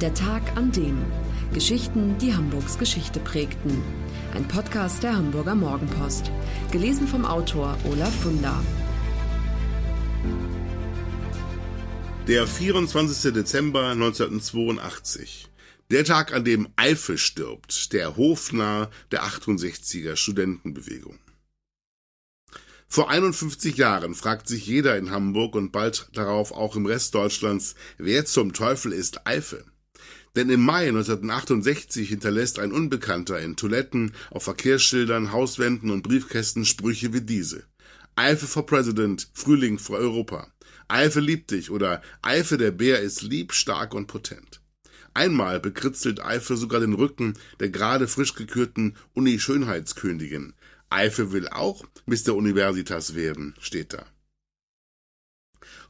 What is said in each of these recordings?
Der Tag an dem. Geschichten, die Hamburgs Geschichte prägten. Ein Podcast der Hamburger Morgenpost. Gelesen vom Autor Olaf Funder. Der 24. Dezember 1982. Der Tag, an dem Eifel stirbt, der Hofnarr der 68er Studentenbewegung. Vor 51 Jahren fragt sich jeder in Hamburg und bald darauf auch im Rest Deutschlands, wer zum Teufel ist Eifel? Denn im Mai 1968 hinterlässt ein Unbekannter in Toiletten, auf Verkehrsschildern, Hauswänden und Briefkästen Sprüche wie diese. Eifel for President, Frühling für Europa. Eifel liebt dich oder Eifel der Bär ist lieb, stark und potent. Einmal bekritzelt Eifel sogar den Rücken der gerade frisch gekürten Uni-Schönheitskönigin. Eifel will auch Mr. Universitas werden, steht da.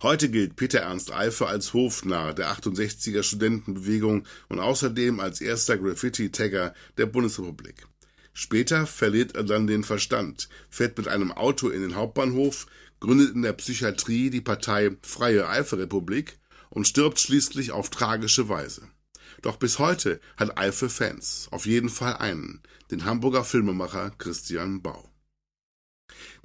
Heute gilt Peter Ernst Eifel als Hofnarr der 68er Studentenbewegung und außerdem als erster Graffiti-Tagger der Bundesrepublik. Später verliert er dann den Verstand, fährt mit einem Auto in den Hauptbahnhof, gründet in der Psychiatrie die Partei Freie Eifelrepublik und stirbt schließlich auf tragische Weise. Doch bis heute hat Eifel Fans, auf jeden Fall einen, den Hamburger Filmemacher Christian Bau.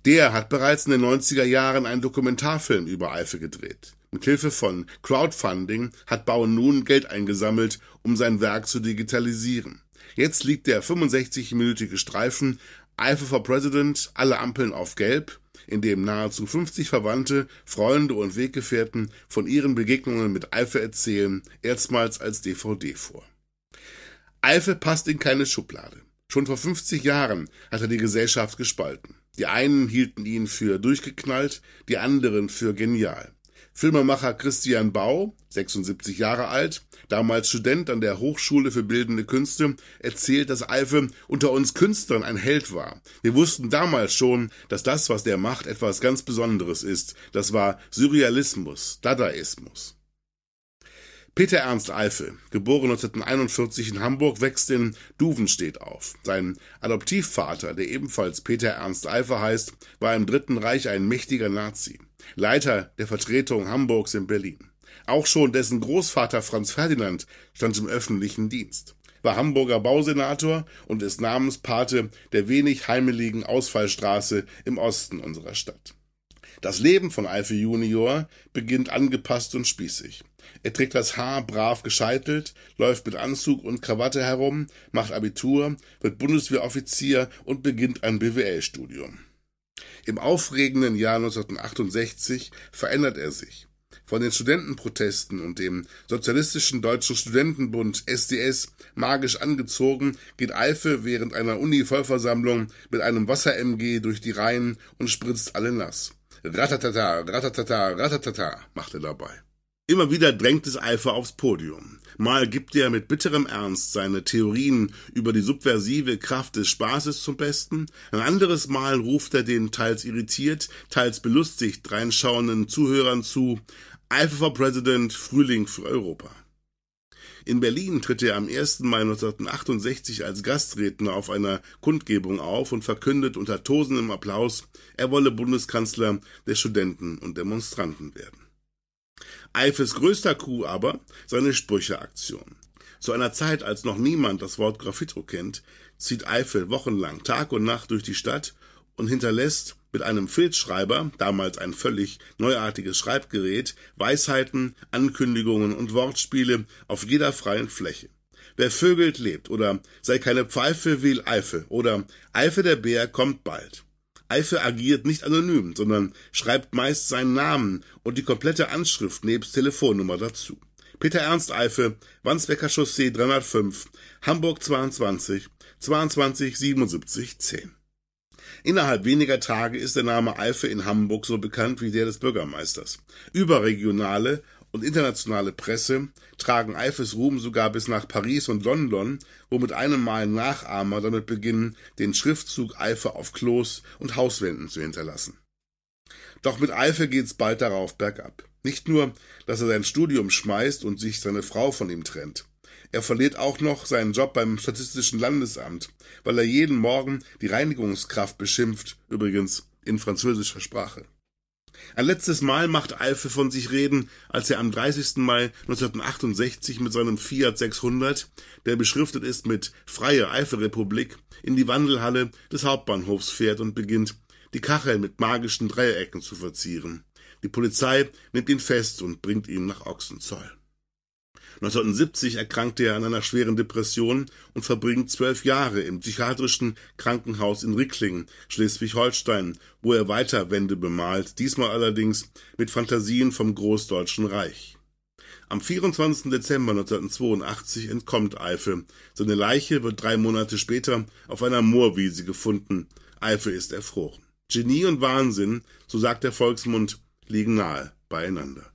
Der hat bereits in den 90er Jahren einen Dokumentarfilm über Eifel gedreht. Mit Hilfe von Crowdfunding hat Bau nun Geld eingesammelt, um sein Werk zu digitalisieren. Jetzt liegt der 65-minütige Streifen Eifel for President, alle Ampeln auf Gelb in dem nahezu 50 Verwandte, Freunde und Weggefährten von ihren Begegnungen mit Eife erzählen, erstmals als DVD vor. Eife passt in keine Schublade. Schon vor 50 Jahren hat er die Gesellschaft gespalten. Die einen hielten ihn für durchgeknallt, die anderen für genial. Filmemacher Christian Bau, 76 Jahre alt, damals Student an der Hochschule für Bildende Künste, erzählt, dass Alfe unter uns Künstlern ein Held war. Wir wussten damals schon, dass das, was der macht, etwas ganz Besonderes ist. Das war Surrealismus, Dadaismus. Peter Ernst Eifel, geboren 1941 in Hamburg, wächst in Duvenstedt auf. Sein Adoptivvater, der ebenfalls Peter Ernst Eifel heißt, war im Dritten Reich ein mächtiger Nazi. Leiter der Vertretung Hamburgs in Berlin. Auch schon dessen Großvater Franz Ferdinand stand im öffentlichen Dienst, war Hamburger Bausenator und ist Namenspate der wenig heimeligen Ausfallstraße im Osten unserer Stadt. Das Leben von Eifel Junior beginnt angepasst und spießig. Er trägt das Haar brav gescheitelt, läuft mit Anzug und Krawatte herum, macht Abitur, wird Bundeswehroffizier und beginnt ein BWL-Studium. Im aufregenden Jahr 1968 verändert er sich. Von den Studentenprotesten und dem Sozialistischen Deutschen Studentenbund SDS magisch angezogen, geht Eifel während einer Uni-Vollversammlung mit einem Wasser-MG durch die Reihen und spritzt alle nass. Ratatata, ratatata, ratatata macht er dabei. Immer wieder drängt es Eifer aufs Podium. Mal gibt er mit bitterem Ernst seine Theorien über die subversive Kraft des Spaßes zum Besten, ein anderes Mal ruft er den teils irritiert, teils belustigt reinschauenden Zuhörern zu, Eifer for President, Frühling für Europa. In Berlin tritt er am 1. Mai 1968 als Gastredner auf einer Kundgebung auf und verkündet unter tosendem Applaus, er wolle Bundeskanzler der Studenten und Demonstranten werden. Eifes größter Coup aber seine Sprücheaktion. Zu einer Zeit, als noch niemand das Wort Graffito kennt, zieht Eifel wochenlang Tag und Nacht durch die Stadt und hinterlässt mit einem Filzschreiber, damals ein völlig neuartiges Schreibgerät, Weisheiten, Ankündigungen und Wortspiele auf jeder freien Fläche. Wer vögelt lebt oder sei keine Pfeife will Eifel oder Eifel der Bär kommt bald. Eife agiert nicht anonym, sondern schreibt meist seinen Namen und die komplette Anschrift nebst Telefonnummer dazu. Peter Ernst Eife, Wandsbecker Chaussee 305, Hamburg 22, 22 77 10. Innerhalb weniger Tage ist der Name Eife in Hamburg so bekannt wie der des Bürgermeisters. Überregionale und internationale Presse tragen Eifes Ruhm sogar bis nach Paris und London, wo mit einem Mal Nachahmer damit beginnen, den Schriftzug Eife auf Klos und Hauswänden zu hinterlassen. Doch mit Eife geht's bald darauf bergab. Nicht nur, dass er sein Studium schmeißt und sich seine Frau von ihm trennt. Er verliert auch noch seinen Job beim Statistischen Landesamt, weil er jeden Morgen die Reinigungskraft beschimpft, übrigens in französischer Sprache. Ein letztes Mal macht Alfe von sich reden, als er am 30. Mai 1968 mit seinem Fiat 600, der beschriftet ist mit Freie Eifel-Republik, in die Wandelhalle des Hauptbahnhofs fährt und beginnt, die Kachel mit magischen Dreiecken zu verzieren. Die Polizei nimmt ihn fest und bringt ihn nach Ochsenzoll. 1970 erkrankte er an einer schweren Depression und verbringt zwölf Jahre im psychiatrischen Krankenhaus in Ricklingen, Schleswig-Holstein, wo er weiter Wände bemalt, diesmal allerdings mit Fantasien vom Großdeutschen Reich. Am 24. Dezember 1982 entkommt Eife. Seine Leiche wird drei Monate später auf einer Moorwiese gefunden. Eife ist erfroren. Genie und Wahnsinn, so sagt der Volksmund, liegen nahe beieinander.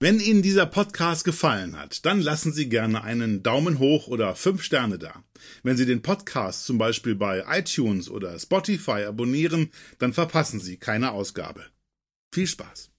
Wenn Ihnen dieser Podcast gefallen hat, dann lassen Sie gerne einen Daumen hoch oder fünf Sterne da. Wenn Sie den Podcast zum Beispiel bei iTunes oder Spotify abonnieren, dann verpassen Sie keine Ausgabe. Viel Spaß!